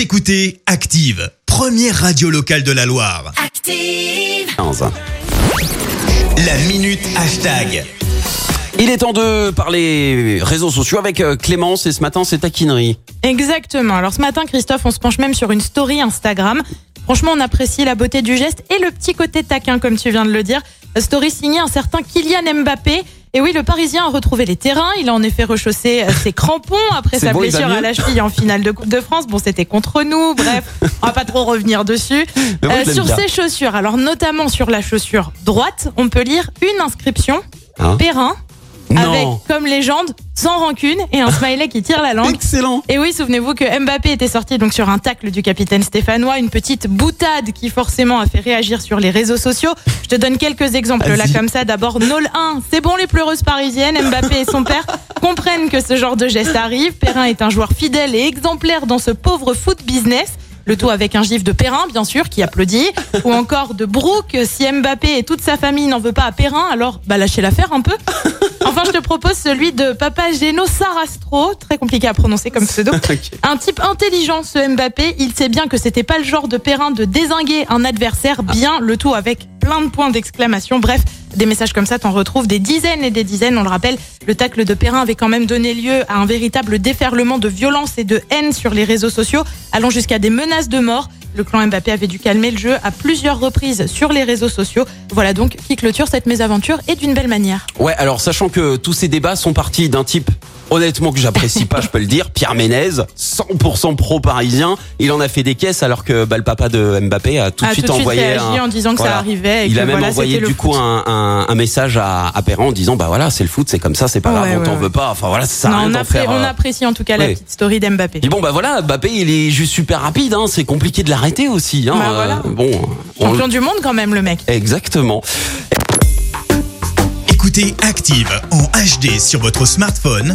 Vous écoutez Active, première radio locale de la Loire. Active. 15. La minute hashtag. Il est temps de parler réseaux sociaux avec euh, Clémence et ce matin c'est taquinerie. Exactement. Alors ce matin, Christophe, on se penche même sur une story Instagram. Franchement, on apprécie la beauté du geste et le petit côté taquin, comme tu viens de le dire. Story signée un certain Kylian Mbappé. Et oui, le Parisien a retrouvé les terrains. Il a en effet rechaussé euh, ses crampons après sa bon, blessure à la cheville en finale de Coupe de France. Bon, c'était contre nous. Bref, on va pas trop revenir dessus. Moi, Euh, sur bien. ses chaussures, alors notamment sur la chaussure droite, on peut lire une inscription Hein Perrin Non. avec comme légende sans rancune et un smiley qui tire la langue. Excellent. Et oui, souvenez-vous que Mbappé était sorti donc sur un tacle du capitaine stéphanois, une petite boutade qui forcément a fait réagir sur les réseaux sociaux. Je te donne quelques exemples là comme ça. D'abord, Nol 1, c'est bon les pleureuses parisiennes, Mbappé et son père comprennent que ce genre de geste arrive. Perrin est un joueur fidèle et exemplaire dans ce pauvre foot business. Le tout avec un gif de Perrin, bien sûr, qui applaudit. Ou encore de Brooke, si Mbappé et toute sa famille n'en veut pas à Perrin, alors bah lâchez l'affaire un peu. Enfin, je te propose celui de Papa Geno Sarastro, très compliqué à prononcer comme pseudo. Un type intelligent, ce Mbappé, il sait bien que c'était pas le genre de Perrin de désinguer un adversaire, bien le tout avec plein de points d'exclamation. Bref, des messages comme ça, t'en retrouves des dizaines et des dizaines. On le rappelle, le tacle de Perrin avait quand même donné lieu à un véritable déferlement de violence et de haine sur les réseaux sociaux, allant jusqu'à des menaces de mort. Le clan Mbappé avait dû calmer le jeu à plusieurs reprises sur les réseaux sociaux. Voilà donc qui clôture cette mésaventure et d'une belle manière. Ouais, alors sachant que tous ces débats sont partis d'un type honnêtement que j'apprécie pas, je peux le dire, Pierre Ménez, 100% pro parisien, il en a fait des caisses alors que bah, le papa de Mbappé a tout de a suite tout envoyé réagi un- en disant que voilà. ça arrivait. Et Il que a même voilà, envoyé du coup un, un, un message à, à Perrin en disant bah voilà c'est le foot c'est comme ça c'est pas Ouais, grave on ouais, t'en ouais. veut pas enfin voilà ça Non, on, d'en appré- faire, on euh, apprécie en tout cas la petite story d'Mbappé. Puis bon bah voilà Mbappé il est juste super rapide hein, c'est compliqué de l'arrêter aussi hein. Bah, voilà. Euh, bon on- Champion du monde quand même le mec. exactement Écoutez Active en HD sur votre smartphone,